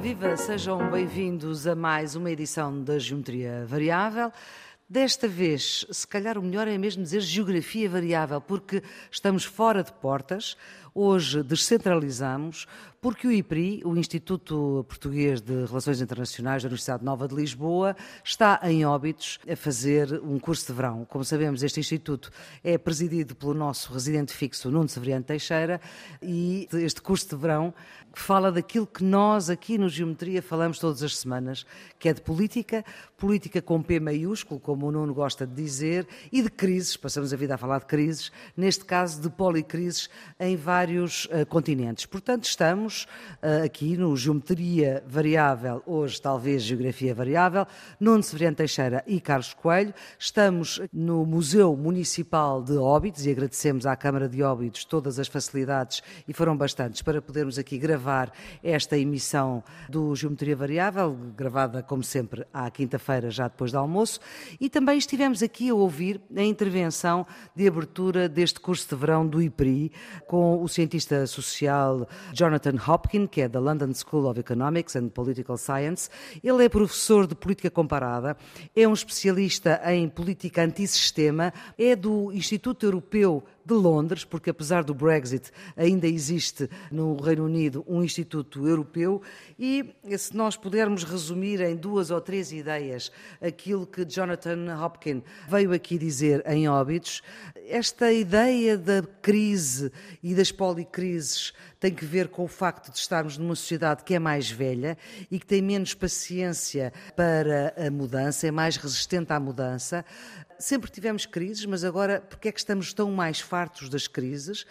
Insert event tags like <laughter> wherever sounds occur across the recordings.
Viva, sejam bem-vindos a mais uma edição da Geometria Variável. Desta vez, se calhar o melhor é mesmo dizer geografia variável, porque estamos fora de portas. Hoje descentralizamos, porque o IPRI, o Instituto Português de Relações Internacionais da Universidade Nova de Lisboa, está em Óbitos a fazer um curso de verão. Como sabemos, este instituto é presidido pelo nosso residente fixo, Nuno Severiano Teixeira, e este curso de verão fala daquilo que nós aqui no Geometria falamos todas as semanas, que é de política, política com P maiúsculo, como o Nuno gosta de dizer, e de crises, passamos a vida a falar de crises, neste caso de policrises em vários uh, continentes. Portanto, estamos uh, aqui no Geometria Variável, hoje talvez Geografia Variável, Nuno Severiano Teixeira e Carlos Coelho. Estamos no Museu Municipal de Óbidos e agradecemos à Câmara de Óbidos todas as facilidades e foram bastantes para podermos aqui gravar esta emissão do Geometria Variável, gravada como sempre à quinta-feira, já depois do almoço. E também estivemos aqui a ouvir a intervenção de abertura deste curso de verão do IPRI com o cientista social Jonathan Hopkins, que é da London School of Economics and Political Science. Ele é professor de política comparada, é um especialista em política antissistema, é do Instituto Europeu de Londres, porque apesar do Brexit ainda existe no Reino Unido um Instituto Europeu. E se nós pudermos resumir em duas ou três ideias aquilo que Jonathan Hopkins veio aqui dizer em Óbidos, esta ideia da crise e das policrises tem que ver com o facto de estarmos numa sociedade que é mais velha e que tem menos paciência para a mudança, é mais resistente à mudança. Sempre tivemos crises, mas agora porque é que estamos tão mais fartos das crises?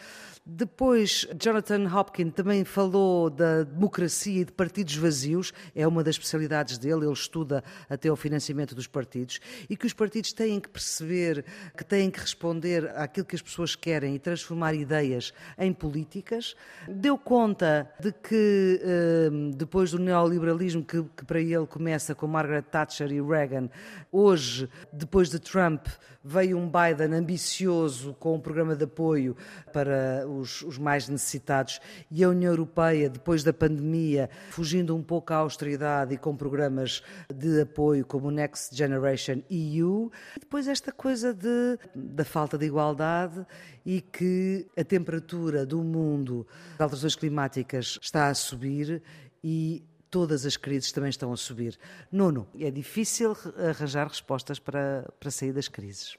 Depois, Jonathan Hopkins também falou da democracia e de partidos vazios, é uma das especialidades dele, ele estuda até o financiamento dos partidos, e que os partidos têm que perceber que têm que responder àquilo que as pessoas querem e transformar ideias em políticas. Deu conta de que, hum, depois do neoliberalismo, que, que para ele começa com Margaret Thatcher e Reagan, hoje, depois de Trump, veio um Biden ambicioso com um programa de apoio para os, os, mais necessitados e a União Europeia, depois da pandemia, fugindo um pouco à austeridade e com programas de apoio como o Next Generation EU. E depois esta coisa de, da falta de igualdade e que a temperatura do mundo, as alterações climáticas está a subir e todas as crises também estão a subir. Nuno, é difícil arranjar respostas para, para sair das crises.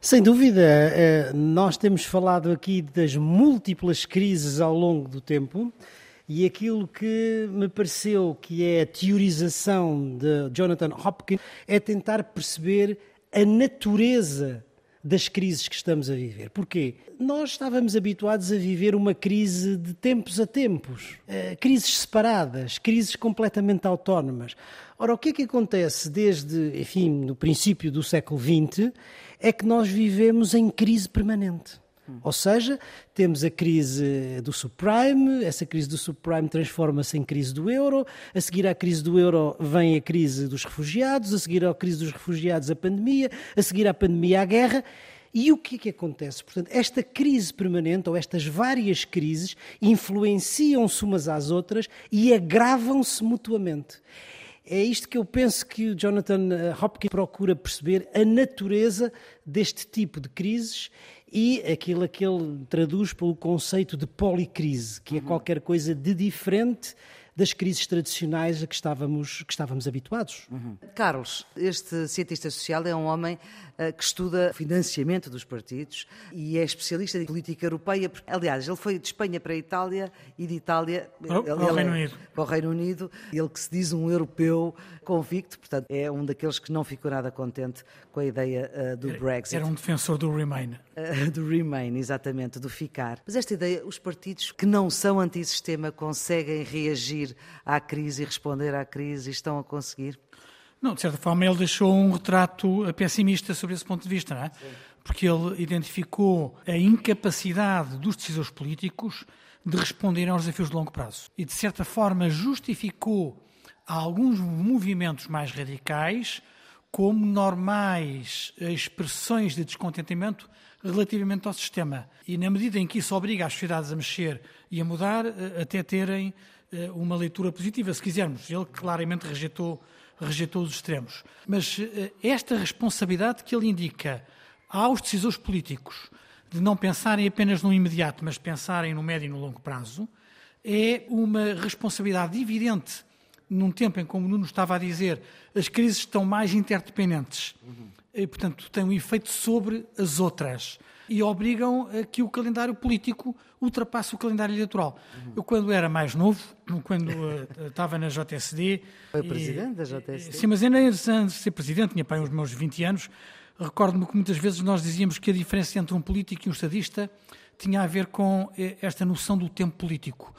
Sem dúvida, eh, nós temos falado aqui das múltiplas crises ao longo do tempo e aquilo que me pareceu que é a teorização de Jonathan Hopkins é tentar perceber a natureza das crises que estamos a viver. Porquê? Nós estávamos habituados a viver uma crise de tempos a tempos, uh, crises separadas, crises completamente autónomas. Ora, o que é que acontece desde, enfim, no princípio do século XX é que nós vivemos em crise permanente. Ou seja, temos a crise do subprime, essa crise do subprime transforma-se em crise do euro, a seguir à crise do euro vem a crise dos refugiados, a seguir à crise dos refugiados a pandemia, a seguir à pandemia a guerra. E o que é que acontece? Portanto, esta crise permanente, ou estas várias crises, influenciam-se umas às outras e agravam-se mutuamente. É isto que eu penso que o Jonathan eh, Hopkins procura perceber a natureza deste tipo de crises e aquilo que ele traduz pelo conceito de policrise, que é uhum. qualquer coisa de diferente das crises tradicionais a que estávamos, que estávamos habituados. Uhum. Carlos, este cientista social é um homem que estuda o financiamento dos partidos e é especialista em política europeia. Aliás, ele foi de Espanha para a Itália e de Itália oh, ele, ao, Reino é, para o Reino Unido. Ele que se diz um europeu convicto, portanto, é um daqueles que não ficou nada contente com a ideia uh, do era, Brexit. Era um defensor do Remain. Uh, <laughs> do Remain, exatamente, do ficar. Mas esta ideia, os partidos que não são antissistema conseguem reagir reagir à crise e responder à crise e estão a conseguir? Não, de certa forma ele deixou um retrato pessimista sobre esse ponto de vista, não é? Sim. Porque ele identificou a incapacidade dos decisores políticos de responderem aos desafios de longo prazo. E, de certa forma, justificou alguns movimentos mais radicais como normais expressões de descontentamento relativamente ao sistema. E na medida em que isso obriga as sociedades a mexer e a mudar, eh, até terem eh, uma leitura positiva, se quisermos. Ele claramente rejeitou, rejeitou os extremos. Mas eh, esta responsabilidade que ele indica aos decisores políticos de não pensarem apenas no imediato, mas pensarem no médio e no longo prazo, é uma responsabilidade evidente num tempo em, como o Nuno estava a dizer, as crises estão mais interdependentes. Uhum. E, portanto, têm um efeito sobre as outras e obrigam a que o calendário político ultrapasse o calendário eleitoral. Uhum. Eu, quando era mais novo, <coughs> quando uh, estava na JSD... Foi presidente da JSD? Sim, mas ainda antes de ser presidente, tinha pai uns meus 20 anos, recordo-me que muitas vezes nós dizíamos que a diferença entre um político e um estadista tinha a ver com eh, esta noção do tempo político.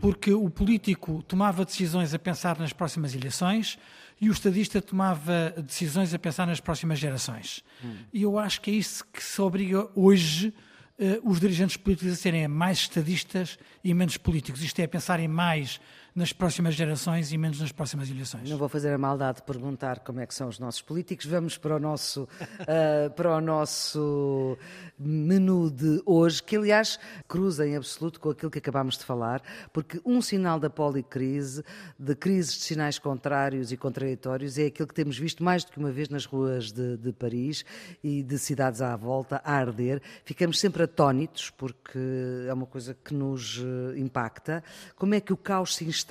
Porque o político tomava decisões a pensar nas próximas eleições, e o estadista tomava decisões a pensar nas próximas gerações. Hum. E eu acho que é isso que se obriga hoje uh, os dirigentes políticos a serem mais estadistas e menos políticos. Isto é, pensarem mais nas próximas gerações e menos nas próximas eleições. Não vou fazer a maldade de perguntar como é que são os nossos políticos. Vamos para o nosso, uh, <laughs> para o nosso menu de hoje, que aliás cruza em absoluto com aquilo que acabámos de falar, porque um sinal da policrise, de crises de sinais contrários e contraditórios, é aquilo que temos visto mais do que uma vez nas ruas de, de Paris e de cidades à volta, a arder. Ficamos sempre atónitos, porque é uma coisa que nos eh, impacta. Como é que o caos se instala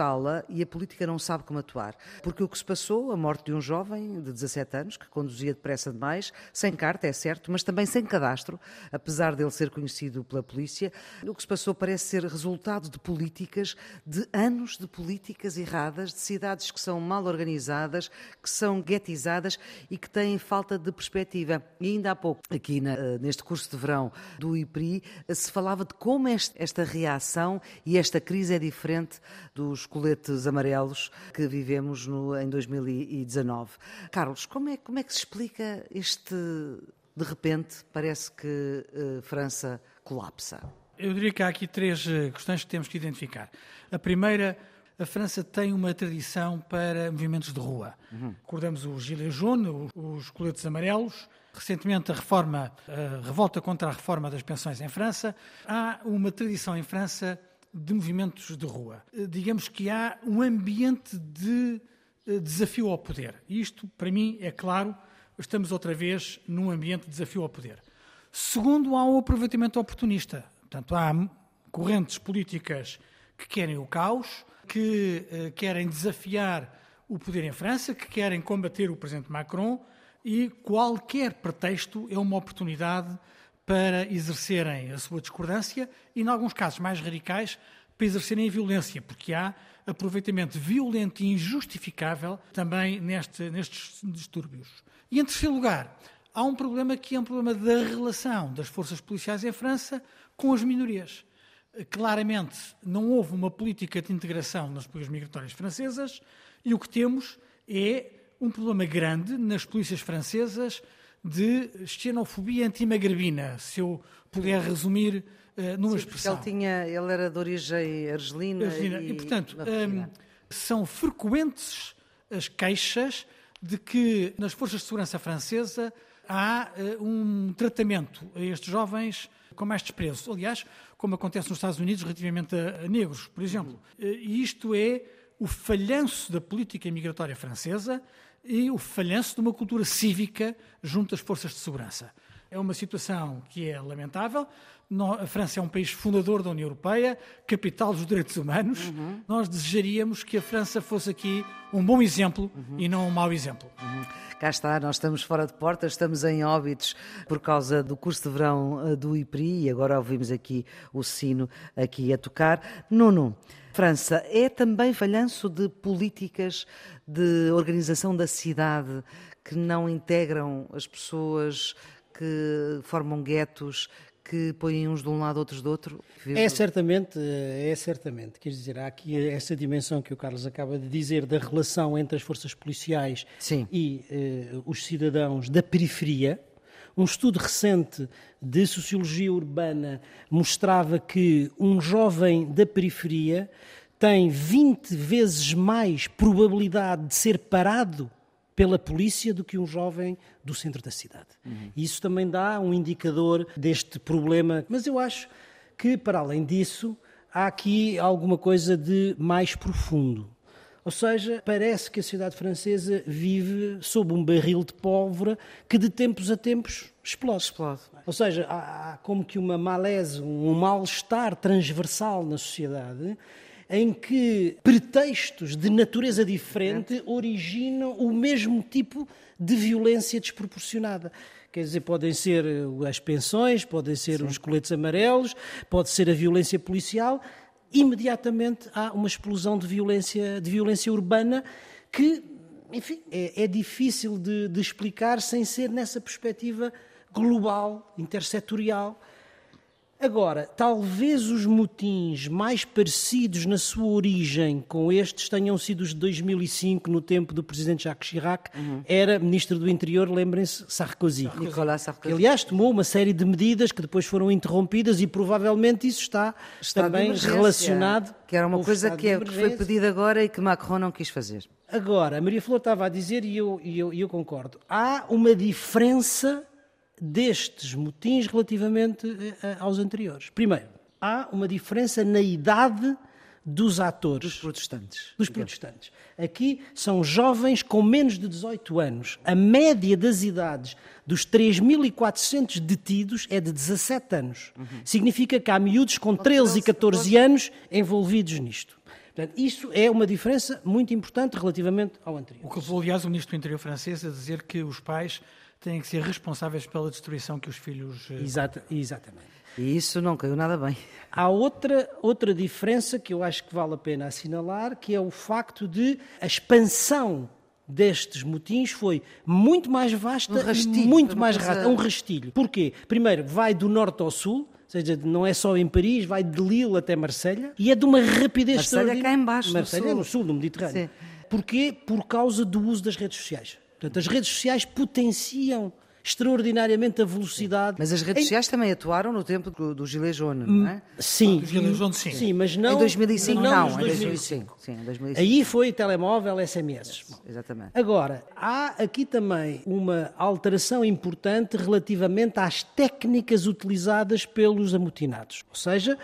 e a política não sabe como atuar? Porque o que se passou, a morte de um jovem de 17 anos, que conduzia depressa demais, sem carta, é certo, mas também sem cadastro, apesar dele ser conhecido pela polícia. O que se passou parece ser resultado de políticas, de anos de políticas erradas, de cidades que são mal organizadas, que são guetizadas e que têm falta de perspectiva. E ainda há pouco, aqui na, eh, neste curso de verão do IPRI, se falava de como esta reação e esta crise é diferente dos coletes amarelos que vivemos no, em 2019. Carlos, como é, como é que se explica este de repente parece que uh, França colapsa? Eu diria que há aqui três eh, questões que temos que identificar. A primeira, a França tem uma tradição para movimentos de rua. Uhum. Recordamos o Gilets jaunes, os coletes amarelos, recentemente a reforma, a revolta contra a reforma das pensões em França. Há uma tradição em França de movimentos de rua. Eh, digamos que há um ambiente de desafio ao poder. Isto, para mim, é claro, estamos outra vez num ambiente de desafio ao poder. Segundo, há o aproveitamento oportunista. Portanto, há correntes políticas que querem o caos, que eh, querem desafiar o poder em França, que querem combater o presidente Macron e qualquer pretexto é uma oportunidade para exercerem a sua discordância e, em alguns casos mais radicais, para exercerem a violência, porque há aproveitamento violento e injustificável também neste, nestes distúrbios. E em terceiro lugar, há um problema que é um problema da relação das forças policiais em França com as minorias. Claramente, não houve uma política de integração nas polícias migratórias francesas e o que temos é um problema grande nas polícias francesas de xenofobia antimagrebina, se eu puder resumir uh, numa Sim, expressão. Ele, tinha, ele era de origem argelina. argelina. E, e, portanto, um, são frequentes as queixas de que nas forças de segurança francesa há uh, um tratamento a estes jovens com mais desprezo. Aliás, como acontece nos Estados Unidos relativamente a, a negros, por exemplo. Uh, e isto é o falhanço da política migratória francesa e o falhanço de uma cultura cívica junto às forças de segurança. É uma situação que é lamentável. A França é um país fundador da União Europeia, capital dos direitos humanos. Uhum. Nós desejaríamos que a França fosse aqui um bom exemplo uhum. e não um mau exemplo. Uhum. Cá está, nós estamos fora de portas, estamos em óbitos por causa do curso de verão eh, do IPRI e agora ouvimos aqui o sino aqui a tocar. Nuno, França é também falhanço de políticas de organização da cidade que não integram as pessoas, que formam guetos, que põem uns de um lado, outros do outro? É certamente, é certamente. Quer dizer, há aqui essa dimensão que o Carlos acaba de dizer da relação entre as forças policiais Sim. e eh, os cidadãos da periferia, um estudo recente de sociologia urbana mostrava que um jovem da periferia tem 20 vezes mais probabilidade de ser parado pela polícia do que um jovem do centro da cidade. Uhum. Isso também dá um indicador deste problema. Mas eu acho que, para além disso, há aqui alguma coisa de mais profundo. Ou seja, parece que a sociedade francesa vive sob um barril de pólvora que de tempos a tempos explode. Explode. Ou seja, há, há como que uma malaise, um mal-estar transversal na sociedade em que pretextos de natureza diferente originam o mesmo tipo de violência desproporcionada. Quer dizer, podem ser as pensões, podem ser Sim. os coletes amarelos, pode ser a violência policial imediatamente há uma explosão de violência, de violência urbana que, enfim, é, é difícil de, de explicar sem ser nessa perspectiva global, intersetorial Agora, talvez os motins mais parecidos na sua origem com estes tenham sido os de 2005, no tempo do presidente Jacques Chirac, uhum. era ministro do Interior, lembrem-se, Sarkozy. Nicolas Sarkozy. Que, aliás, tomou uma série de medidas que depois foram interrompidas e provavelmente isso está Estado também relacionado. Que era uma coisa que, é, que foi pedida agora e que Macron não quis fazer. Agora, a Maria Flor estava a dizer, e eu, e eu, e eu concordo, há uma diferença destes motins relativamente eh, aos anteriores. Primeiro, há uma diferença na idade dos atores. Dos protestantes. Dos protestantes. Aqui são jovens com menos de 18 anos. A média das idades dos 3.400 detidos é de 17 anos. Uhum. Significa que há miúdos com 13 e 14 anos envolvidos nisto. Portanto, isso é uma diferença muito importante relativamente ao anterior. O que levou, aliás, o Ministro do Interior francês a dizer que os pais têm que ser responsáveis pela destruição que os filhos. Eh, Exata, exatamente. E isso não caiu nada bem. Há outra, outra diferença que eu acho que vale a pena assinalar, que é o facto de a expansão destes motins foi muito mais vasta um rastilho, muito mais rápida. Um rastilho. Porquê? Primeiro, vai do norte ao sul, ou seja, não é só em Paris, vai de Lille até Marselha, e é de uma rapidez Marselha é cá embaixo, Marselha é no sul do Mediterrâneo. Sim. Porquê? Por causa do uso das redes sociais. Portanto, as redes sociais potenciam extraordinariamente a velocidade. Mas as redes sociais também atuaram no tempo do, do Gilet Jaune, não é? Sim. Ah, Gilet Jaune, sim. sim. mas não... Em 2005 não, não em 2005. Sim, em 2005. Aí foi telemóvel, SMS. Bom, exatamente. Agora, há aqui também uma alteração importante relativamente às técnicas utilizadas pelos amotinados. Ou seja,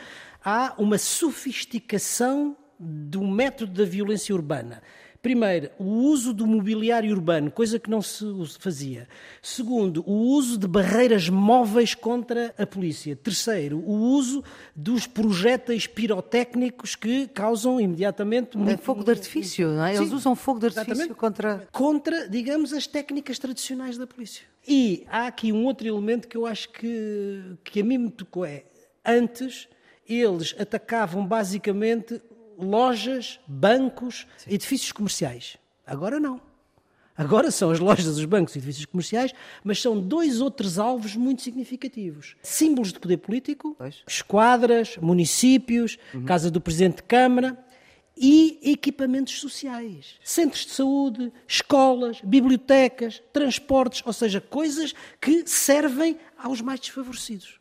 há uma sofisticação do método da violência urbana. Primeiro, o uso do mobiliário urbano, coisa que não se fazia. Segundo, o uso de barreiras móveis contra a polícia. Terceiro, o uso dos projéteis pirotécnicos que causam imediatamente. É fogo de artifício, não é? Eles Sim, usam fogo de artifício exatamente. contra. Contra, digamos, as técnicas tradicionais da polícia. E há aqui um outro elemento que eu acho que, que a mim me tocou: é antes eles atacavam basicamente lojas, bancos, Sim. edifícios comerciais. Agora não. Agora são as lojas, os bancos e edifícios comerciais, mas são dois outros alvos muito significativos. Símbolos de poder político, pois. esquadras, municípios, uhum. Casa do Presidente de Câmara e equipamentos sociais. Centros de saúde, escolas, bibliotecas, transportes, ou seja, coisas que servem aos mais desfavorecidos.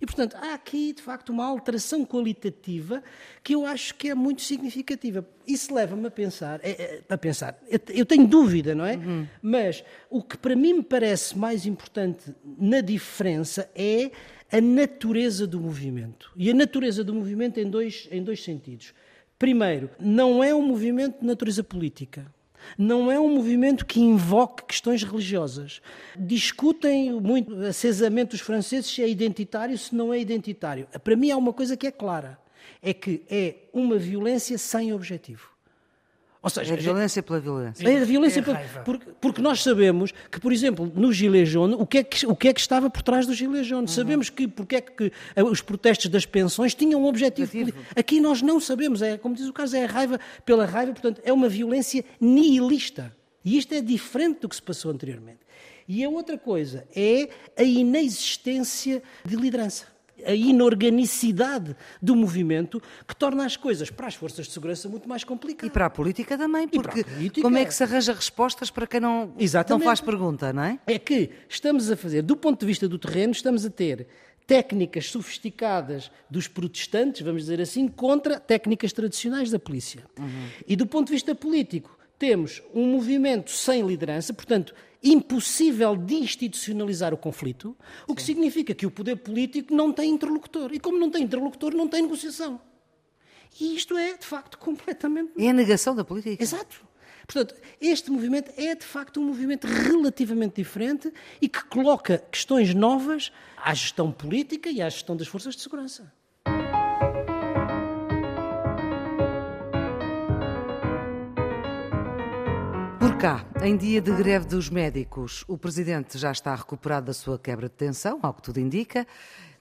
E, portanto, há aqui, de facto, uma alteração qualitativa que eu acho que é muito significativa. Isso leva-me a pensar, é, é, a pensar, eu tenho dúvida, não é? Uhum. Mas o que para mim me parece mais importante na diferença é a natureza do movimento. E a natureza do movimento em dois, em dois sentidos. Primeiro, não é um movimento de natureza política não é um movimento que invoque questões religiosas. Discutem muito acesamente os franceses se é identitário, se não é identitário. Para mim há uma coisa que é clara, é que é uma violência sem objetivo. Ou seja, é a violência pela violência. É a violência é a pela... Porque, porque, nós sabemos que, por exemplo, no Gilet Jaune, o que é que, o que, é que estava por trás do Gilet Jaune? Uhum. Sabemos que porque é que os protestos das pensões tinham um objetivo. objetivo. Aqui nós não sabemos. É, como diz o caso, é a raiva pela raiva, portanto, é uma violência nihilista. E isto é diferente do que se passou anteriormente. E a outra coisa é a inexistência de liderança a inorganicidade do movimento que torna as coisas para as forças de segurança muito mais complicadas. E para a política também, porque política... como é que se arranja respostas para quem não, não faz pergunta, não é? É que estamos a fazer, do ponto de vista do terreno, estamos a ter técnicas sofisticadas dos protestantes, vamos dizer assim, contra técnicas tradicionais da polícia. Uhum. E do ponto de vista político, temos um movimento sem liderança, portanto, impossível de institucionalizar o conflito, o que significa que o poder político não tem interlocutor. E como não tem interlocutor, não tem negociação. E isto é, de facto, <laughs> completamente. É a negação da política. Exato. Portanto, este movimento é de facto um movimento relativamente diferente e que coloca questões novas à gestão política e à gestão das forças de segurança. Cá, em dia de greve dos médicos, o presidente já está recuperado da sua quebra de tensão, ao que tudo indica.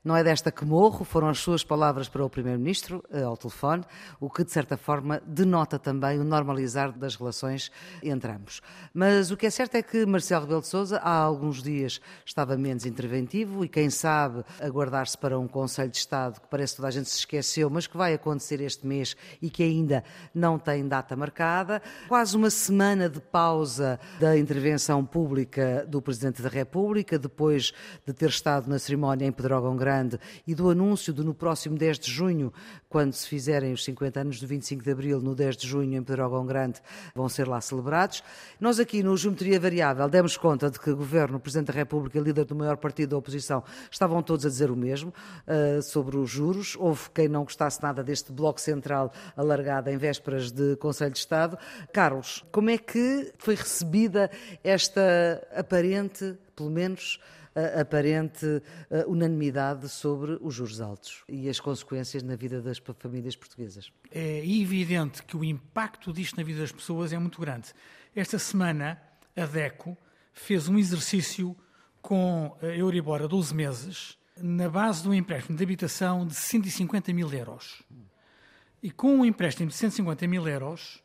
Não é desta que morro, foram as suas palavras para o Primeiro-Ministro eh, ao telefone, o que de certa forma denota também o normalizar das relações entre ambos. Mas o que é certo é que Marcelo Rebelo de Sousa há alguns dias estava menos interventivo e quem sabe aguardar-se para um Conselho de Estado que parece que toda a gente se esqueceu, mas que vai acontecer este mês e que ainda não tem data marcada. Quase uma semana de pausa da intervenção pública do Presidente da República, depois de ter estado na cerimónia em Pedrógão Grande Grande e do anúncio de no próximo 10 de junho, quando se fizerem os 50 anos do 25 de Abril, no 10 de junho em Pedrógão Grande, vão ser lá celebrados. Nós aqui no Geometria Variável demos conta de que o Governo, o Presidente da República, líder do maior partido da oposição, estavam todos a dizer o mesmo uh, sobre os juros. Houve quem não gostasse nada deste bloco central alargado em vésperas de Conselho de Estado. Carlos, como é que foi recebida esta aparente, pelo menos, aparente unanimidade sobre os juros altos e as consequências na vida das famílias portuguesas. É evidente que o impacto disto na vida das pessoas é muito grande. Esta semana, a DECO fez um exercício com a Euribor a 12 meses, na base de um empréstimo de habitação de 150 mil euros. E com um empréstimo de 150 mil euros,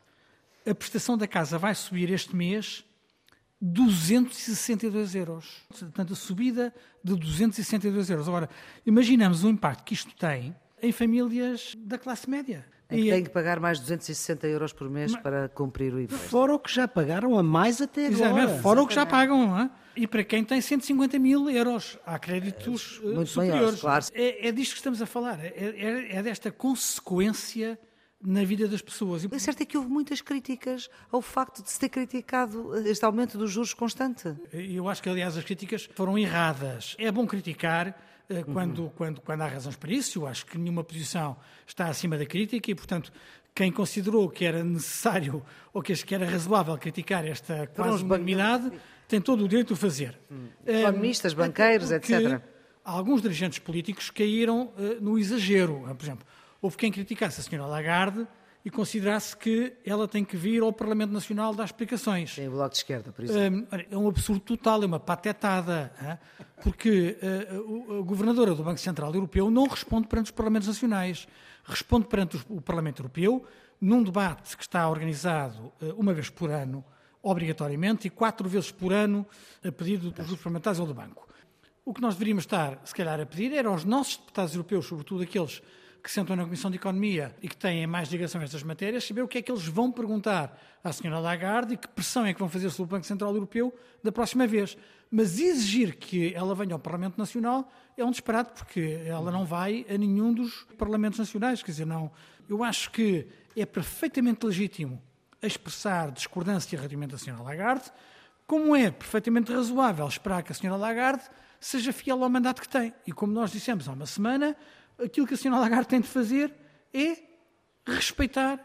a prestação da casa vai subir este mês 262 euros. Portanto, a subida de 262 euros. Agora, imaginamos o impacto que isto tem em famílias da classe média. É que têm que pagar mais 260 euros por mês Mas, para cumprir o imposto. Fora o que já pagaram a mais até agora. Exatamente, fora o que já pagam. Hein? E para quem tem 150 mil euros, há créditos é, Muito superiores. Maiores, claro. é, é disto que estamos a falar. É, é, é desta consequência na vida das pessoas. O certo é que houve muitas críticas ao facto de se ter criticado este aumento dos juros constante. Eu acho que, aliás, as críticas foram erradas. É bom criticar eh, quando, uhum. quando, quando há razões para isso. Eu acho que nenhuma posição está acima da crítica e, portanto, quem considerou que era necessário ou que era razoável criticar esta quase unanimidade tem todo o direito de o fazer. Hum. Economistas, banqueiros, etc. Alguns dirigentes políticos caíram uh, no exagero. Por exemplo, houve quem criticasse a senhora Lagarde e considerasse que ela tem que vir ao Parlamento Nacional dar explicações. Tem o Bloco de Esquerda, por exemplo. É um absurdo total, é uma patetada, porque a governadora do Banco Central Europeu não responde perante os Parlamentos Nacionais, responde perante o Parlamento Europeu num debate que está organizado uma vez por ano, obrigatoriamente, e quatro vezes por ano a pedido dos grupos parlamentares ou do Banco. O que nós deveríamos estar, se calhar, a pedir era aos nossos deputados europeus, sobretudo aqueles que sentam na Comissão de Economia e que têm mais ligação a estas matérias, saber o que é que eles vão perguntar à senhora Lagarde e que pressão é que vão fazer sobre o Banco Central Europeu da próxima vez. Mas exigir que ela venha ao Parlamento Nacional é um disparate, porque ela não vai a nenhum dos Parlamentos Nacionais. Quer dizer, não. Eu acho que é perfeitamente legítimo expressar discordância relativamente à senhora Lagarde, como é perfeitamente razoável esperar que a senhora Lagarde seja fiel ao mandato que tem. E como nós dissemos há uma semana, aquilo que a senhora Lagarde tem de fazer é respeitar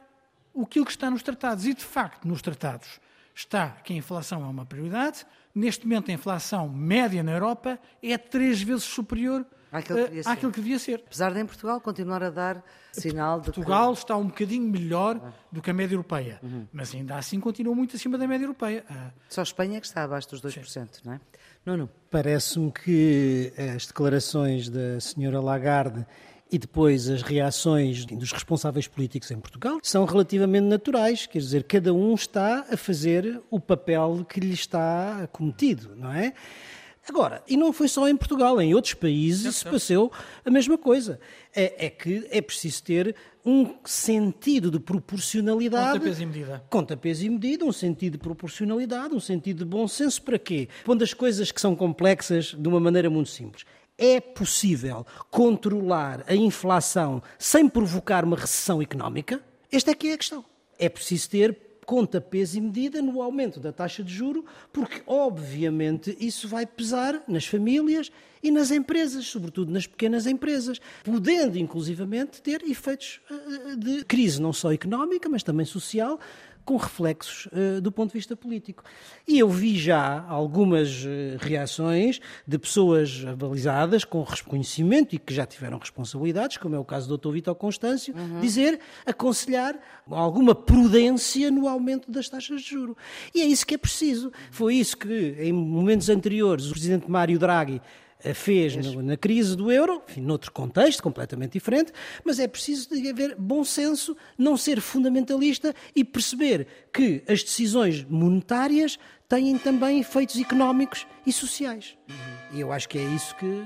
aquilo que está nos tratados. E, de facto, nos tratados está que a inflação é uma prioridade. Neste momento, a inflação média na Europa é três vezes superior àquilo que devia, àquilo que devia ser. Apesar de em Portugal continuar a dar sinal de Portugal que... está um bocadinho melhor do que a média europeia, uhum. mas ainda assim continua muito acima da média europeia. Ah. Só a Espanha é que está abaixo dos 2%, Sim. não é? Não, não. Parece-me que as declarações da senhora Lagarde e depois as reações dos responsáveis políticos em Portugal são relativamente naturais, quer dizer, cada um está a fazer o papel que lhe está cometido, não é? Agora, e não foi só em Portugal, em outros países se passou a mesma coisa. É, é, que é preciso ter um sentido de proporcionalidade. Conta peso e medida. Conta peso e medida, um sentido de proporcionalidade, um sentido de bom senso. Para quê? Pondo as coisas que são complexas de uma maneira muito simples. É possível controlar a inflação sem provocar uma recessão económica? Esta é que é a questão. É preciso ter conta peso e medida no aumento da taxa de juro, porque obviamente isso vai pesar nas famílias e nas empresas, sobretudo nas pequenas empresas, podendo inclusivamente ter efeitos eh, de crise não só económica, mas também social, com reflexos uh, do ponto de vista político. E eu vi já algumas uh, reações de pessoas avalizadas com reconhecimento e que já tiveram responsabilidades, como é o caso do Dr. Vitor Constâncio, uhum. dizer, aconselhar alguma prudência no aumento das taxas de juro. E é isso que é preciso. Foi isso que, em momentos anteriores, o Presidente Mário Draghi fez na, na, crise do euro, enfim, noutro contexto completamente diferente, mas é preciso haver bom senso, não ser fundamentalista e perceber que as decisões monetárias têm também efeitos económicos e sociais. Uhum. E eu acho que é isso que,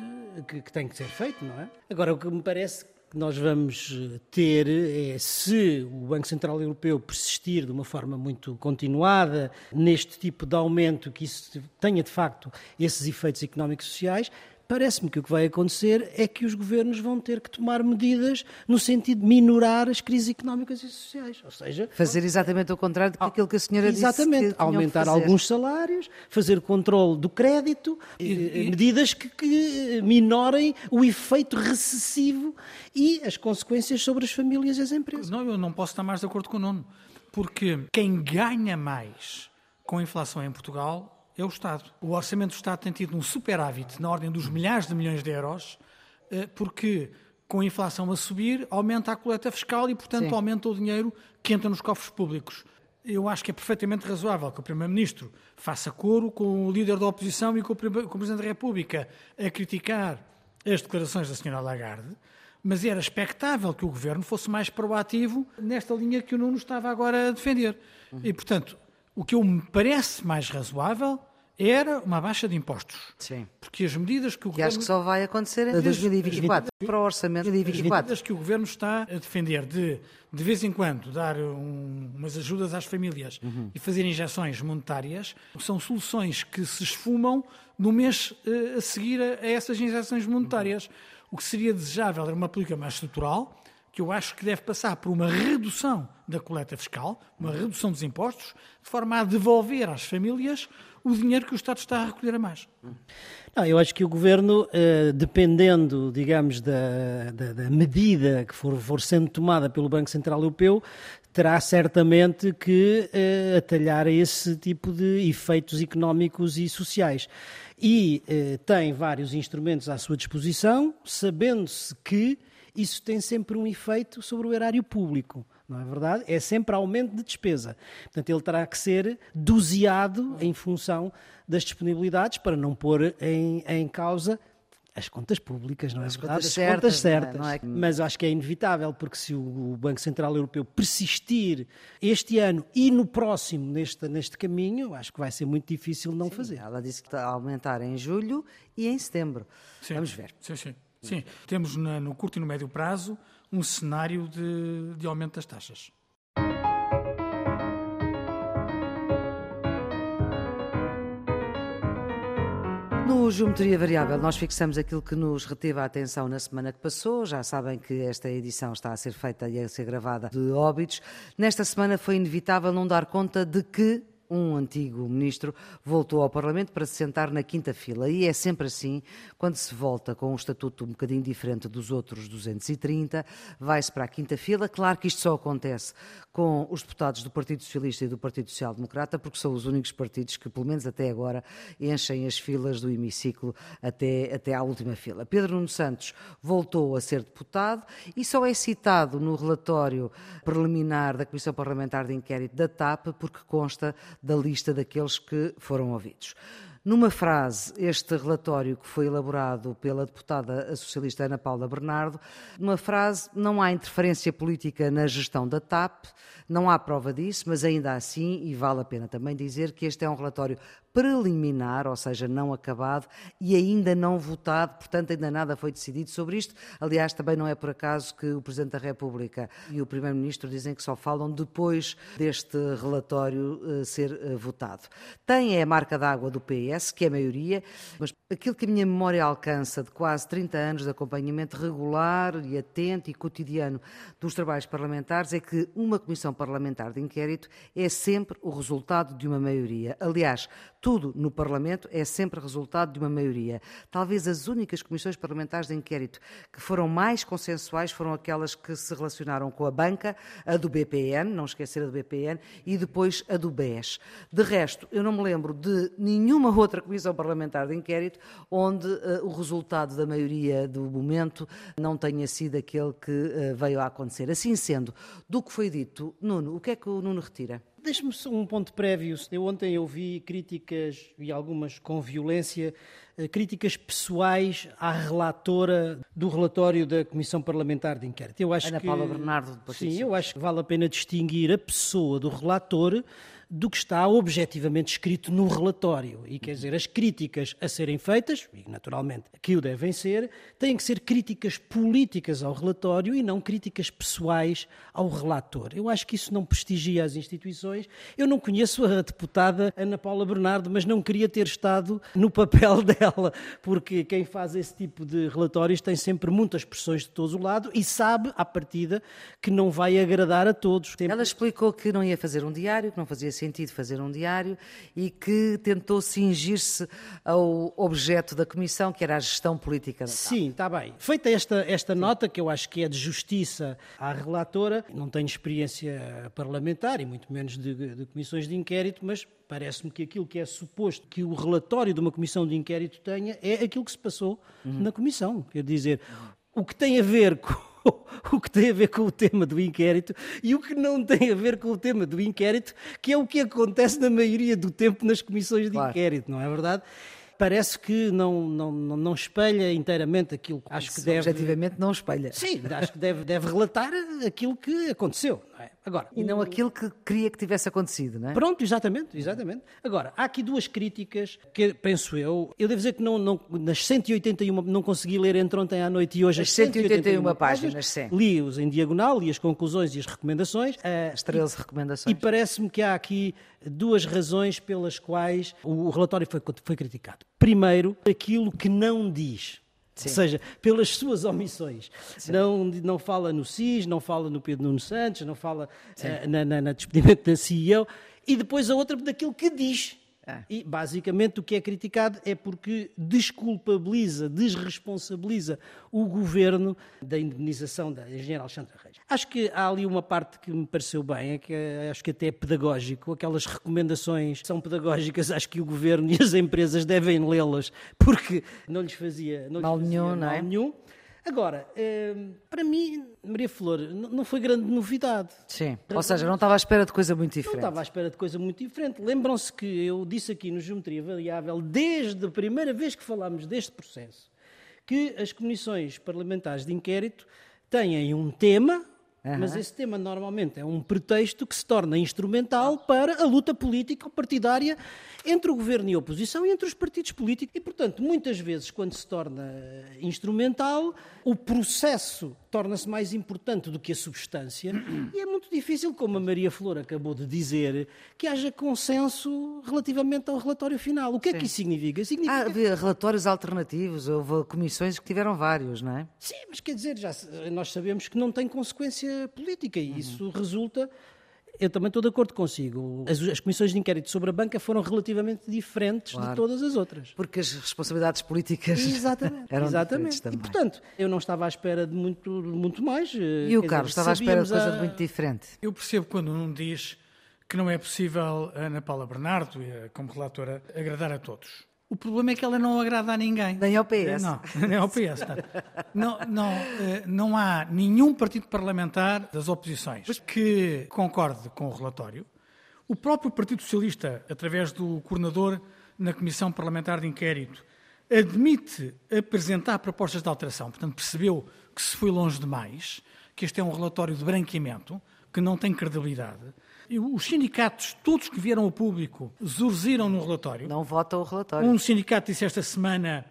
que, que tem que ser feito, não é? Agora, o que me parece que nós vamos ter é se o Banco Central Europeu persistir de uma forma muito continuada neste tipo de aumento, que isso tenha de facto esses efeitos económicos sociais, parece-me que o que vai acontecer é que os governos vão ter que tomar medidas no sentido de minorar as crises económicas e sociais. Ou seja, fazer exatamente o contrário daquilo que a senhora exatamente, disse. Exatamente, aumentar alguns salários, fazer controle do crédito, e, e, medidas que, que minorem o efeito recessivo e as consequências sobre as famílias e as empresas. Não, eu não posso estar mais de acordo com o Nuno, porque quem ganha mais com a inflação em Portugal é o Estado. O orçamento do Estado tem tido um superávit na ordem dos milhares de milhões de euros, eh, porque com a inflação a subir, aumenta a coleta fiscal e, portanto, Sim. aumenta o dinheiro que entra nos cofres públicos. Eu acho que é perfeitamente razoável que o Primeiro-Ministro faça coro com o líder da oposição e com o, Presidente da República a criticar as declarações da Sra. Lagarde, mas era expectável que o Governo fosse mais proativo nesta linha que o Nuno estava agora a defender. Uhum. E, portanto, o que eu me parece mais razoável era uma baixa de impostos. Sim. Porque as medidas que o que governo... acho que só vai acontecer em 2024, para o orçamento de 2024. As medidas que o governo está a defender de, de vez em quando, dar um, umas ajudas às famílias uhum. e fazer injeções monetárias, são soluções que se esfumam no mês uh, a seguir a, a, essas injeções monetárias. Uhum. O que seria desejável era uma política mais estrutural, que eu acho que deve passar por uma redução da coleta fiscal, uma redução dos impostos, de forma a devolver às famílias o dinheiro que o Estado está a recolher a mais. Não, eu acho que o Governo, eh, dependendo, digamos, da, da, da medida que for, for, sendo tomada pelo Banco Central Europeu, terá certamente que eh, atalhar esse tipo de efeitos económicos e sociais. E eh, tem vários instrumentos à sua disposição, sabendo-se que isso tem sempre um efeito sobre o erário público. Não é verdade? É sempre aumento de despesa. Portanto, ele terá que ser doseado em função das disponibilidades para não pôr em, em causa as contas públicas, não é as verdade? Contas as certas, contas certas. Não é? Não é? Mas acho que é inevitável, porque se o Banco Central Europeu persistir este ano e no próximo neste, neste caminho, acho que vai ser muito difícil não sim, fazer. Ela disse que está a aumentar em julho e em setembro. Sim, Vamos ver. Sim, sim. Sim, temos no curto e no médio prazo um cenário de, de aumento das taxas. No Geometria Variável, nós fixamos aquilo que nos reteve a atenção na semana que passou. Já sabem que esta edição está a ser feita e a ser gravada de óbitos. Nesta semana foi inevitável não dar conta de que um antigo ministro voltou ao Parlamento para se sentar na quinta fila. E é sempre assim, quando se volta com um estatuto um bocadinho diferente dos outros 230, vai-se para a quinta fila. Claro que isto só acontece com os deputados do Partido Socialista e do Partido Social Democrata, porque são os únicos partidos que, pelo menos até agora, enchem as filas do hemiciclo até, até à última fila. Pedro Nuno Santos voltou a ser deputado e só é citado no relatório preliminar da Comissão Parlamentar de Inquérito da TAP, porque consta da lista daqueles que foram ouvidos. Numa frase, este relatório que foi elaborado pela deputada socialista Ana Paula Bernardo, numa frase, não há interferência política na gestão da TAP, não há prova disso, mas ainda assim, e vale a pena também dizer que este é um relatório preliminar, ou seja, não acabado e ainda não votado, portanto, ainda nada foi decidido sobre isto. Aliás, também não é por acaso que o Presidente da República e o Primeiro-Ministro dizem que só falam depois deste relatório uh, ser uh, votado. Tem é a marca d'água do PS, que é a maioria, mas aquilo que a minha memória alcança de quase 30 anos de acompanhamento regular e atento e cotidiano dos trabalhos parlamentares é que uma comissão parlamentar de inquérito é sempre o resultado de uma maioria. Aliás, tudo no Parlamento é sempre resultado de uma maioria. Talvez as únicas comissões parlamentares de inquérito que foram mais consensuais foram aquelas que se relacionaram com a banca, a do BPN, não esquecer a do BPN, e depois a do BES. De resto, eu não me lembro de nenhuma outra comissão parlamentar de inquérito onde uh, o resultado da maioria do momento não tenha sido aquele que uh, veio a acontecer. Assim sendo, do que foi dito, Nuno, o que é que o Nuno retira? Deixe-me um ponto prévio. Eu ontem eu vi críticas, e algumas com violência, eh, críticas pessoais à relatora do relatório da Comissão Parlamentar de Inquérito. Eu acho Ana que, Paula Bernardo, do Sim, eu acho que vale a pena distinguir a pessoa do relator do que está objetivamente escrito no relatório. E quer dizer, as críticas a serem feitas, e naturalmente que o devem ser, têm que ser críticas políticas ao relatório e não críticas pessoais ao relator. Eu acho que isso não prestigia as instituições. Eu não conheço a deputada Ana Paula Bernardo, mas não queria ter estado no papel <laughs> dela, porque quem faz esse tipo de relatórios tem sempre muitas pressões de todo o lado e sabe, à partida, que não vai agradar a todos. Ela explicou que não ia fazer um diário, que não fazia sentido fazer um diário e que tentou cingir-se ao objeto da Comissão, que era a gestão política da Sim, está bem. Feita esta, esta nota, que eu acho que é de justiça à relatora, não tenho experiência parlamentar e muito menos de, de comissões de inquérito, mas parece-me que aquilo que é suposto que o relatório de uma comissão de inquérito tenha é aquilo que se passou uhum. na comissão. Quer dizer, o que tem a ver com <laughs> o que tem a ver com o tema do inquérito e o que não tem a ver com o tema do inquérito, que é o que acontece na maioria do tempo nas comissões de claro. inquérito, não é verdade? parece que não, não, não espelha inteiramente aquilo que acho que deve. Objetivamente não espelha. Sim, acho que deve, deve relatar aquilo que aconteceu. Não é? Agora, e não o... aquilo que queria que tivesse acontecido, não é? Pronto, exatamente, exatamente. Agora, há aqui duas críticas que, penso eu, eu devo dizer que não, não, nas 181 não consegui ler entre ontem à noite e hoje as, as 181, 181 páginas, sim. li-os em diagonal, li as conclusões e as recomendações. As 13 recomendações. E parece-me que há aqui duas razões pelas quais o relatório foi, foi criticado. Primeiro, aquilo que não diz. Sim. Ou seja, pelas suas omissões. Não, não fala no SIS, não fala no Pedro Nuno Santos, não fala uh, na, na, na despedimento da CEO. E depois a outra daquilo que diz. Ah. E, basicamente, o que é criticado é porque desculpabiliza, desresponsabiliza o governo da indemnização da engenheira Alexandra Reis. Acho que há ali uma parte que me pareceu bem, é que acho que até é pedagógico. Aquelas recomendações são pedagógicas, acho que o governo <laughs> e as empresas devem lê-las, porque não lhes fazia, não lhes mal, fazia nenhum, mal é? nenhum. Agora, hum, para mim, Maria Flor não foi grande novidade. Sim, ou seja, não estava à espera de coisa muito diferente. Não estava à espera de coisa muito diferente. Lembram-se que eu disse aqui no Geometria Variável, desde a primeira vez que falámos deste processo, que as comissões parlamentares de inquérito têm um tema, Uhum. Mas esse tema normalmente é um pretexto que se torna instrumental para a luta política partidária entre o governo e a oposição e entre os partidos políticos. E, portanto, muitas vezes, quando se torna instrumental, o processo torna-se mais importante do que a substância. E é muito difícil, como a Maria Flor acabou de dizer, que haja consenso relativamente ao relatório final. O que Sim. é que isso significa? significa... Ah, havia relatórios alternativos, houve comissões que tiveram vários, não é? Sim, mas quer dizer, já nós sabemos que não tem consequência política e isso resulta. Eu também estou de acordo consigo. As, as, comissões de inquérito sobre a banca foram relativamente diferentes claro. de todas as outras. Porque as responsabilidades políticas <laughs> Exatamente. eram Exatamente. também. E, portanto, eu não estava à espera de muito, muito mais. Eh, e o Carlos estava à espera de coisa a... muito diferente. Eu percebo quando um diz que não é possível a Ana Paula Bernardo, como relatora, agradar a todos. O problema é que ela não agrada a ninguém. Nem ao PS. Não, nem ao PS. Não, não, eh, não há nenhum partido parlamentar das oposições que concorde com o relatório. O próprio Partido Socialista, através do coordenador na Comissão Parlamentar de Inquérito, admite apresentar propostas de alteração. Portanto, percebeu que se foi longe demais, que este é um relatório de branqueamento, que não tem credibilidade os sindicatos, todos que vieram ao público, zurziram no relatório. Não votam o relatório. Um sindicato disse esta semana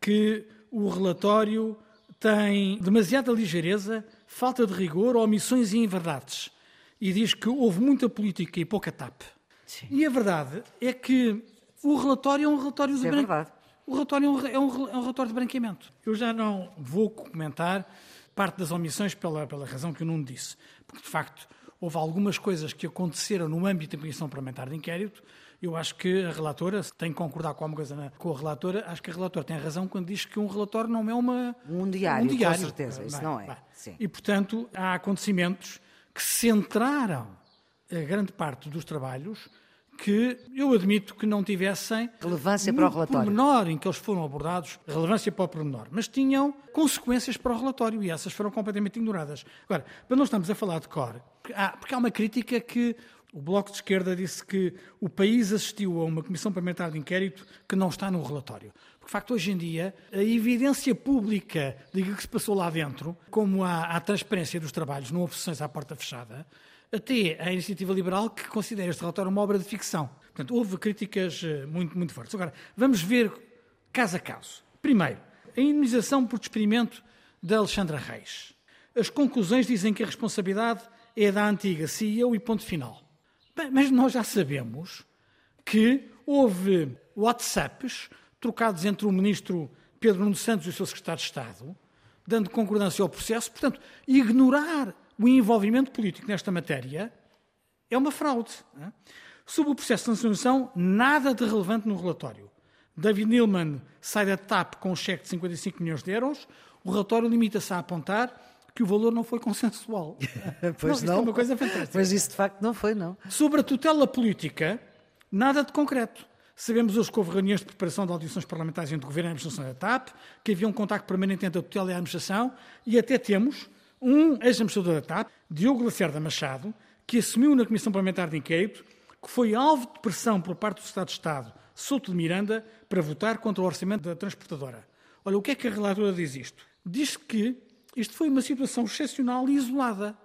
que o relatório tem demasiada ligeireza, falta de rigor, omissões e inverdades. E diz que houve muita política e pouca TAP. Sim. E a verdade é que O relatório é um relatório de é bran- verdade. O relatório é um, é um- é um relatório de branqueamento. Eu já não vou comentar parte das omissões pela, pela razão que o Nuno disse. Porque, de facto, houve algumas coisas que aconteceram no âmbito da Comissão Parlamentar de Inquérito. Eu acho que a relatora, se tem que concordar com alguma coisa com a relatora, acho que a relatora tem razão quando diz que um relatório não é uma, Um diário, com certeza, isso não é. E, portanto, há acontecimentos que centraram a grande parte dos trabalhos que eu admito que não tivessem Relevância para o relatório. pormenor em que eles foram abordados, relevância para o pormenor, mas tinham consequências para o relatório e essas foram completamente ignoradas. Agora, para não estamos a falar de cor, porque há, porque há uma crítica que o Bloco de Esquerda disse que o país assistiu a uma comissão parlamentar de inquérito que não está no relatório. Porque, de facto, hoje em dia, a evidência pública de que se passou lá dentro, como há a transparência dos trabalhos, não houve sessões à porta fechada, até a iniciativa liberal que considera este relatório uma obra de ficção. Portanto, houve críticas eh, muito, muito fortes. Agora, vamos ver caso a caso. Primeiro, a indemnização por despedimento da Alexandra Reis. As conclusões dizem que a responsabilidade é da antiga CEO e ponto final. Bem, mas nós já sabemos que houve WhatsApps trocados entre o ministro Pedro Nuno Santos e o seu secretário de Estado, dando concordância ao processo. Portanto, ignorar o envolvimento político nesta matéria é uma fraude. não é? Sobre o processo de sancionação, nada de relevante no relatório. David Neilman sai da TAP com um cheque de 55 milhões de euros. O relatório limita-se a apontar que o valor não foi consensual. <laughs> Pois isto não. é uma coisa fantástica. Mas isso de facto não foi, não. Sobre a tutela política, nada de concreto. Sabemos hoje que houve reuniões de preparação de audições parlamentares entre o Governo e a Administração da TAP, que havia um contacto permanente entre a tutela e a Administração, e até temos um ex-administrador da TAP, Diogo Lacerda Machado, que assumiu na Comissão Parlamentar de Inquérito que foi alvo de pressão por parte do Estado de Estado, Souto de Miranda, para votar contra o orçamento da transportadora. Olha, o que é que a relatora diz isto? Diz que isto foi uma situação excepcional e isolada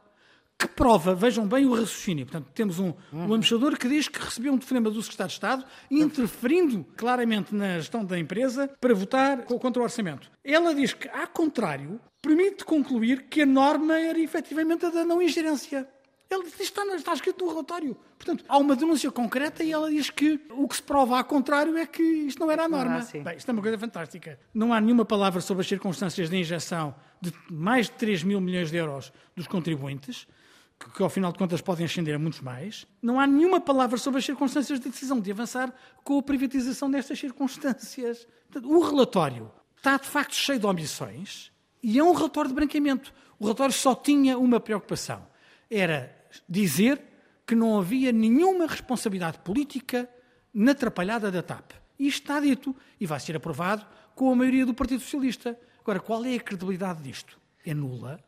que prova, vejam bem o raciocínio. Portanto, temos um, um embaixador que diz que recebeu um telefonema do Secretário de Estado interferindo claramente na gestão da empresa para votar co- contra o orçamento. Ela diz que, ao contrário, permite concluir que a norma era efetivamente a da não ingerência. Ele diz, está, está escrito no relatório. Portanto, há uma denúncia concreta e ela diz que o que se prova ao contrário é que isto não era a norma. assim. Bem, isto é uma coisa fantástica. Não há nenhuma palavra sobre as circunstâncias de injeção de mais de 3 mil milhões de euros dos contribuintes, que, que ao final de contas podem ascender a muitos mais. Não há nenhuma palavra sobre as circunstâncias de decisão de avançar com a privatização destas circunstâncias. Portanto, o relatório está de facto cheio de omissões e é um relatório de branqueamento. O relatório só tinha uma preocupação: era dizer que não havia nenhuma responsabilidade política na atrapalhada da TAP. E isto está dito e vai ser aprovado com a maioria do Partido Socialista. Agora, qual é a credibilidade disto? É nula.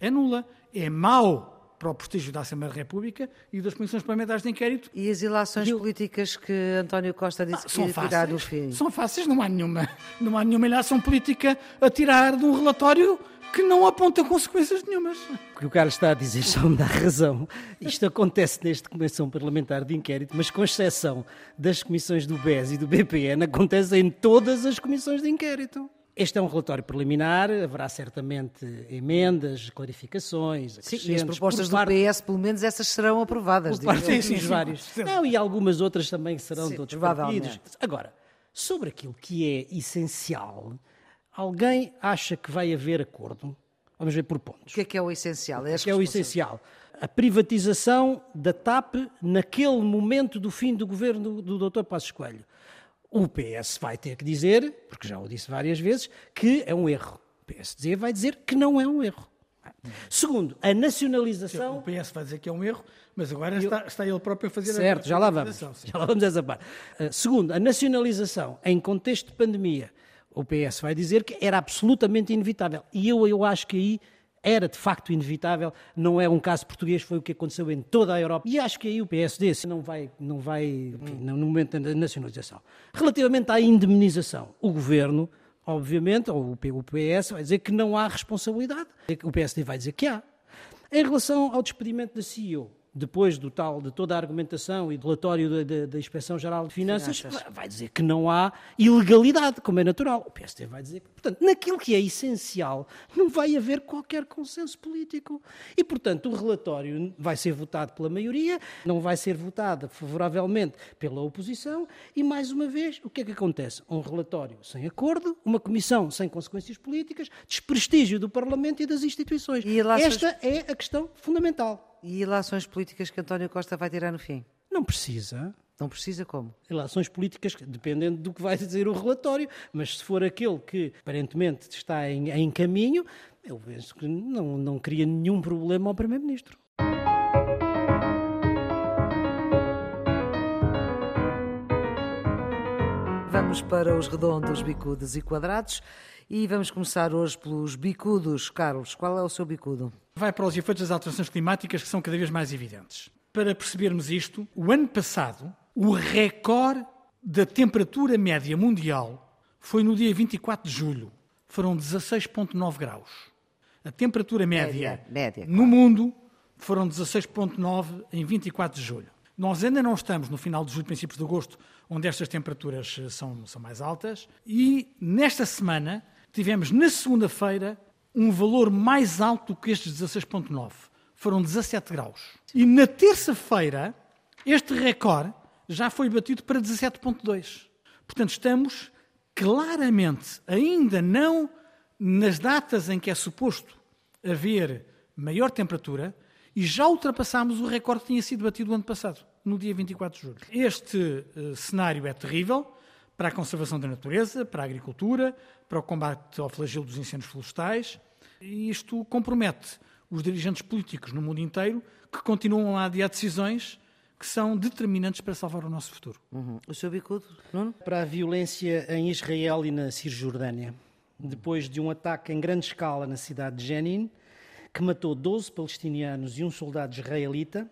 É nula. É mau para o prestígio da Assembleia da República e das comissões parlamentares de inquérito. E as ilações políticas que António Costa disse que São ia tirar fáceis. fim? São fáceis, não há nenhuma, não há nenhuma ilação política a tirar de um relatório que não aponta consequências nenhumas. O que o Carlos está a dizer só me dá razão. Isto acontece nesta Comissão Parlamentar de Inquérito, mas com exceção das comissões do BES e do BPN, acontece em todas as comissões de inquérito. Este é um relatório preliminar, haverá certamente emendas, clarificações, Sim, e as propostas do parte- PS, pelo menos essas serão aprovadas. por parte sim, vários. Não, e algumas outras também serão Sim, de outros partidos. Agora, sobre aquilo que é essencial, alguém acha que vai haver acordo? Vamos ver por pontos. O que é que é o essencial? É as que é o responsabilidades. essencial. A privatização da TAP naquele momento do fim do governo do, do Dr. Passos Coelho. O PS vai ter que dizer, porque já o disse várias vezes, que é um erro. O PSD vai dizer que não é um erro. Segundo, a O nacionalização. PS vai dizer que é um erro, mas agora está, está ele próprio a fazer a Certo, já lá vamos. sim. Já lá vamos a essa parte. Uh, segundo, a nacionalização em contexto de pandemia, o PS vai dizer que era absolutamente inevitável. E eu, eu acho que aí era de facto inevitável, não é um caso português, foi o que aconteceu em toda a Europa. E acho que aí o PSD não vai, não vai enfim, no momento da nacionalização. Relativamente à indemnização, o governo, obviamente, ou o PS, vai dizer que não há responsabilidade. O PSD vai dizer que há. Em relação ao despedimento da CEO, depois do tal, de toda a argumentação e do relatório da, da, da Inspeção-Geral de Finanças, Finanças. vai dizer que não há ilegalidade, como é natural. O PST vai dizer que, portanto, naquilo que é essencial, não vai haver qualquer consenso político. E, portanto, o relatório vai ser votado pela maioria, não vai ser votado favoravelmente pela oposição, e, mais uma vez, o que é que acontece? Um relatório sem acordo, uma comissão sem consequências políticas, desprestígio do Parlamento e das instituições. E Esta é a questão fundamental. E relações políticas que António Costa vai tirar no fim? Não precisa. Não precisa como? Relações políticas, dependendo do que vai dizer o relatório, mas se for aquele que aparentemente está em, em caminho, eu penso que não, não cria nenhum problema ao Primeiro-Ministro. Vamos para os redondos, bicudos e quadrados e vamos começar hoje pelos bicudos. Carlos, qual é o seu bicudo? Vai para os efeitos das alterações climáticas que são cada vez mais evidentes. Para percebermos isto, o ano passado, o recorde da temperatura média mundial foi no dia 24 de julho. Foram 16,9 graus. A temperatura média, Média, média, no mundo foram 16,9 em 24 de julho. Nós ainda não estamos no final de julho, princípios de agosto, onde estas temperaturas eh, são, são mais altas. E nesta semana tivemos, na segunda-feira, um valor mais alto do que estes 16,9. Foram 17 graus. E na terça-feira, este recorde já foi batido para 17,2. Portanto, estamos claramente, ainda não nas datas em que é suposto haver maior temperatura, e já ultrapassámos o recorde que tinha sido batido o ano passado, no dia 24 de julho. Este eh, cenário é terrível para a conservação da natureza, para a agricultura, para o combate ao flagelo dos incêndios florestais, e isto compromete os dirigentes políticos no mundo inteiro que continuam a adiar decisões que são determinantes para salvar o nosso futuro. Uhum. O seu bicudo, Nuno? Para a violência em Israel e na Cisjordânia, depois de um ataque em grande escala na cidade de Jenin, que matou 12 palestinianos e um soldado israelita,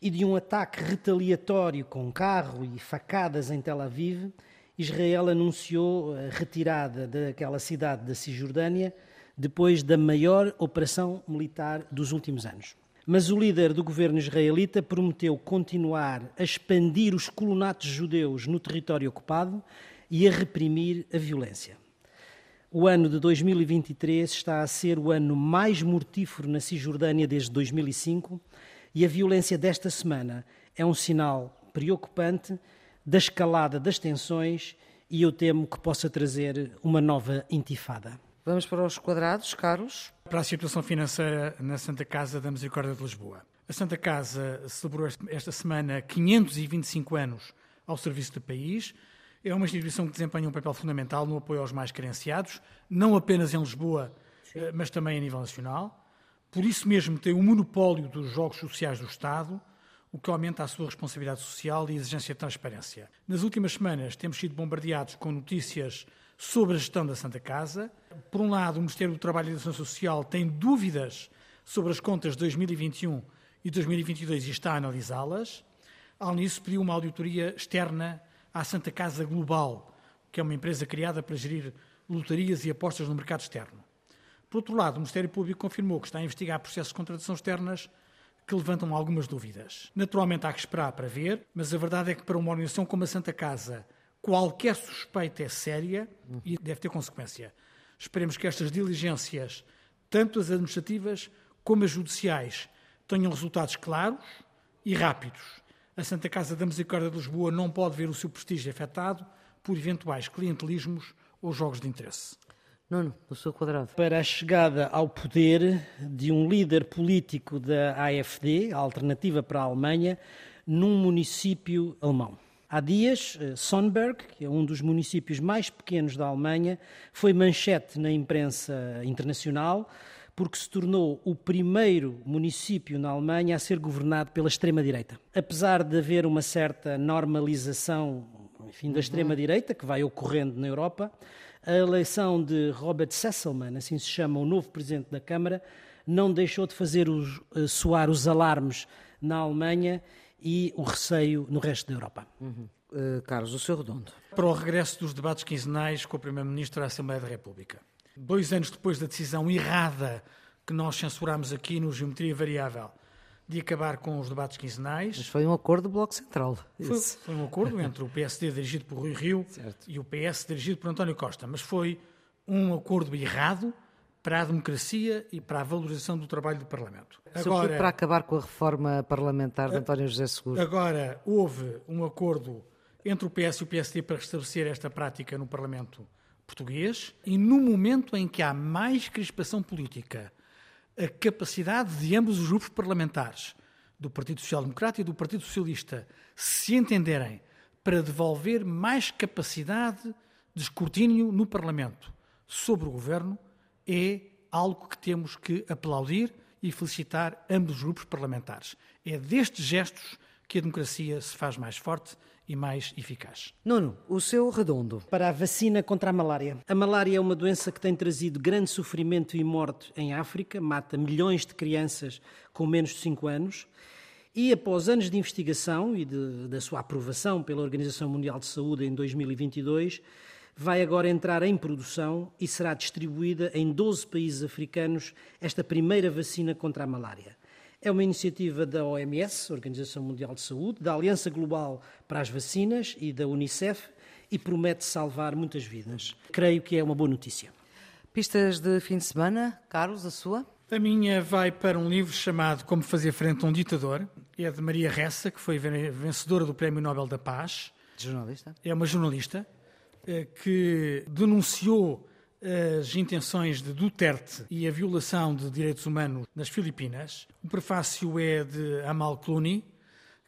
e de um ataque retaliatório com carro e facadas em Tel Aviv, Israel anunciou a retirada daquela cidade da Cisjordânia depois da maior operação militar dos últimos anos. Mas o líder do governo israelita prometeu continuar a expandir os colonatos judeus no território ocupado e a reprimir a violência. O ano de 2023 está a ser o ano mais mortífero na Cisjordânia desde 2005 e a violência desta semana é um sinal preocupante da escalada das tensões e eu temo que possa trazer uma nova intifada. Vamos para os quadrados, Carlos. Para a situação financeira na Santa Casa da Misericórdia de Lisboa. A Santa Casa celebrou esta semana 525 anos ao serviço do país. É uma instituição que desempenha um papel fundamental no apoio aos mais carenciados, não apenas em Lisboa, eh, mas também a nível nacional. Por isso mesmo tem o monopólio dos jogos sociais do Estado, o que aumenta a sua responsabilidade social e exigência de transparência. Nas últimas semanas temos sido bombardeados com notícias sobre a gestão da Santa Casa. Por um lado, o Ministério do Trabalho e da Ação Social tem dúvidas sobre as contas de 2021 e 2022 e está a analisá-las. Além disso, pediu uma auditoria externa à Santa Casa Global, que é uma empresa criada para gerir lotarias e apostas no mercado externo. Por outro lado, o Ministério Público confirmou que está a investigar processos de contratação externas que levantam algumas dúvidas. Naturalmente há que esperar para ver, mas a verdade é que para uma organização como a Santa Casa, qualquer suspeita é séria e deve ter consequência. Esperemos que estas diligências, tanto as administrativas como as judiciais, tenham resultados claros e rápidos. A Santa Casa da Misericórdia de Lisboa não pode ver o seu prestígio afetado por eventuais clientelismos ou jogos de interesse. Nuno, o seu quadrado. Para a chegada ao poder de um líder político da AFD, a Alternativa para a Alemanha, num município alemão. Há dias, eh, Sonberg, que é um dos municípios mais pequenos da Alemanha, foi manchete na imprensa internacional porque se tornou o primeiro município na Alemanha a ser governado pela extrema-direita. Apesar de haver uma certa normalização enfim, da extrema-direita, que vai ocorrendo na Europa, a eleição de Robert Sesselman, assim se chama o novo presidente da Câmara, não deixou de fazer os, uh, soar os alarmes na Alemanha e o receio no resto da Europa. Uhum. Uh, Carlos, o seu redondo. Para o regresso dos debates quinzenais com o Primeiro-Ministro à Assembleia da República. Dois anos depois da decisão errada que nós censurámos aqui no Geometria Variável de acabar com os debates quinzenais. Mas foi um acordo do Bloco Central. Foi, foi, um acordo entre o PSD dirigido por Rui Rio certo. e o PS dirigido por António Costa, mas foi um acordo errado para a democracia e para a valorização do trabalho do Parlamento. Agora, para acabar com a reforma parlamentar de António José Seguro. Agora, houve um acordo entre o PS e o PSD para restabelecer esta prática no Parlamento português e no momento em que há mais crispação política, a capacidade de ambos os grupos parlamentares, do Partido Social Democrata e do Partido Socialista, se entenderem para devolver mais capacidade de escrutínio no Parlamento sobre o governo, é algo que temos que aplaudir e felicitar ambos os grupos parlamentares. É destes gestos que a democracia se faz mais forte e mais eficaz. Nuno, o seu redondo. Para a vacina contra a malária. A malária é uma doença que tem trazido grande sofrimento e morte em África, mata milhões de crianças com menos de 5 anos. E após anos de investigação e de, da sua aprovação pela Organização Mundial de Saúde em 2022, vai agora entrar em produção e será distribuída em 12 países africanos esta primeira vacina contra a malária. É uma iniciativa da OMS, Organização Mundial de Saúde, da Aliança Global para as Vacinas e da Unicef e promete salvar muitas vidas. Creio que é uma boa notícia. Pistas de fim de semana, Carlos, a sua? A minha vai para um livro chamado Como Fazer Frente a um Ditador. É de Maria Ressa, que foi vencedora do Prémio Nobel da Paz. Jornalista? É uma jornalista eh, que denunciou as intenções de Duterte e a violação de direitos humanos nas Filipinas. O prefácio é de Amal Clooney,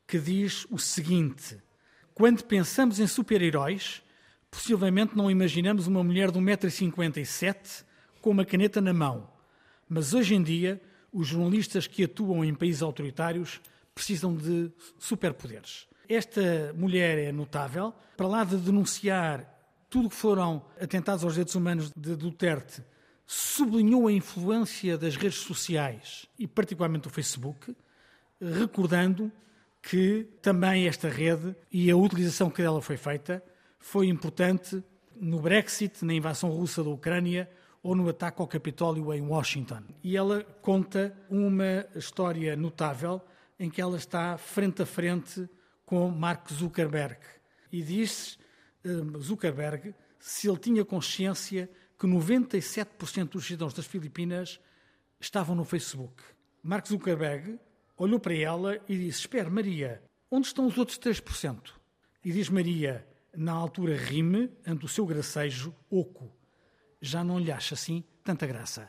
que diz o seguinte: Quando pensamos em super-heróis, possivelmente não imaginamos uma mulher de 1,57m com uma caneta na mão. Mas hoje em dia, os jornalistas que atuam em países autoritários precisam de superpoderes. Esta mulher é notável, para lá de denunciar tudo que foram atentados aos direitos humanos de Duterte sublinhou a influência das redes sociais e particularmente do Facebook, recordando que também esta rede e a utilização que dela foi feita foi importante no Brexit, na invasão russa da Ucrânia ou no ataque ao Capitólio em Washington. E ela conta uma história notável em que ela está frente a frente com Mark Zuckerberg e diz Zuckerberg se ele tinha consciência que 97% dos cidadãos das Filipinas estavam no Facebook. Mark Zuckerberg olhou para ela e disse: Espera, Maria, onde estão os outros 3%? E diz Maria, na altura rime, ante o seu gracejo, oco. Já não lhe acha assim tanta graça.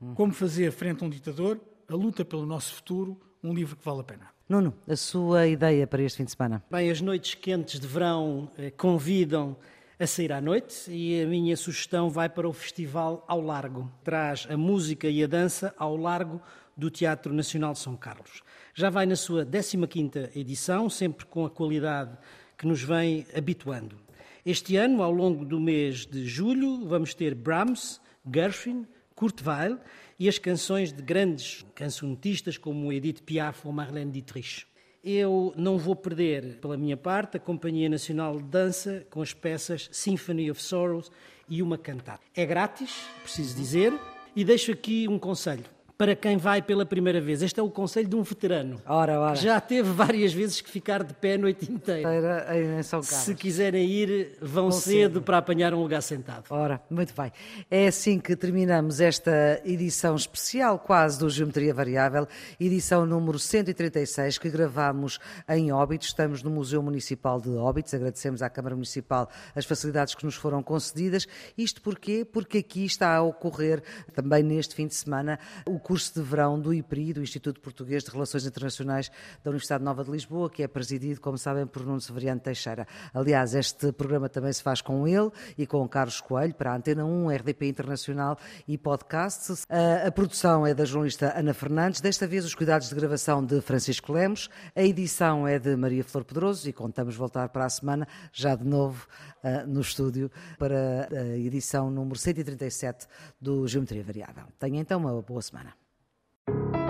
Hum. Como fazer frente a um ditador, a luta pelo nosso futuro, um livro que vale a pena. Nuno, a sua ideia para este fim de semana? Bem, as noites quentes de verão eh, convidam a sair à noite e a minha sugestão vai para o Festival ao Largo. Traz a música e a dança ao largo do Teatro Nacional de São Carlos. Já vai na sua 15ª edição, sempre com a qualidade que nos vem habituando. Este ano, ao longo do mês de julho, vamos ter Brahms, Gershwin, Kurt Weill e as canções de grandes cancionetistas como Edith Piaf ou Marlene Dietrich. Eu não vou perder, pela minha parte, a Companhia Nacional de Dança com as peças Symphony of Sorrows e uma cantata. É grátis, preciso dizer, e deixo aqui um conselho para quem vai pela primeira vez. Este é o conselho de um veterano. Ora, ora. Já teve várias vezes que ficar de pé a noite inteira. Em São Carlos. Se quiserem ir, vão, cedo, cedo, para apanhar um lugar sentado. Ora, muito bem. É assim que terminamos esta edição especial, quase do Geometria Variável, edição número 136, que gravamos em Óbitos. Estamos no Museu Municipal de Óbitos. Agradecemos à Câmara Municipal as facilidades que nos foram concedidas. Isto porquê? Porque aqui está a ocorrer, também neste fim de semana, o curso de verão do IPRI, do Instituto Português de Relações Internacionais da Universidade Nova de Lisboa, que é presidido, como sabem, por Nuno Severiano Teixeira. Aliás, este programa também se faz com ele e com Carlos Coelho, para a Antena 1, RDP Internacional e podcasts. A, a produção é da jornalista Ana Fernandes, desta vez os cuidados de gravação de Francisco Lemos, a edição é de Maria Flor Pedroso e contamos voltar para a semana, já de novo uh, no estúdio, para a edição número 137 do Geometria Variável. Tenha então uma boa semana. Thank you.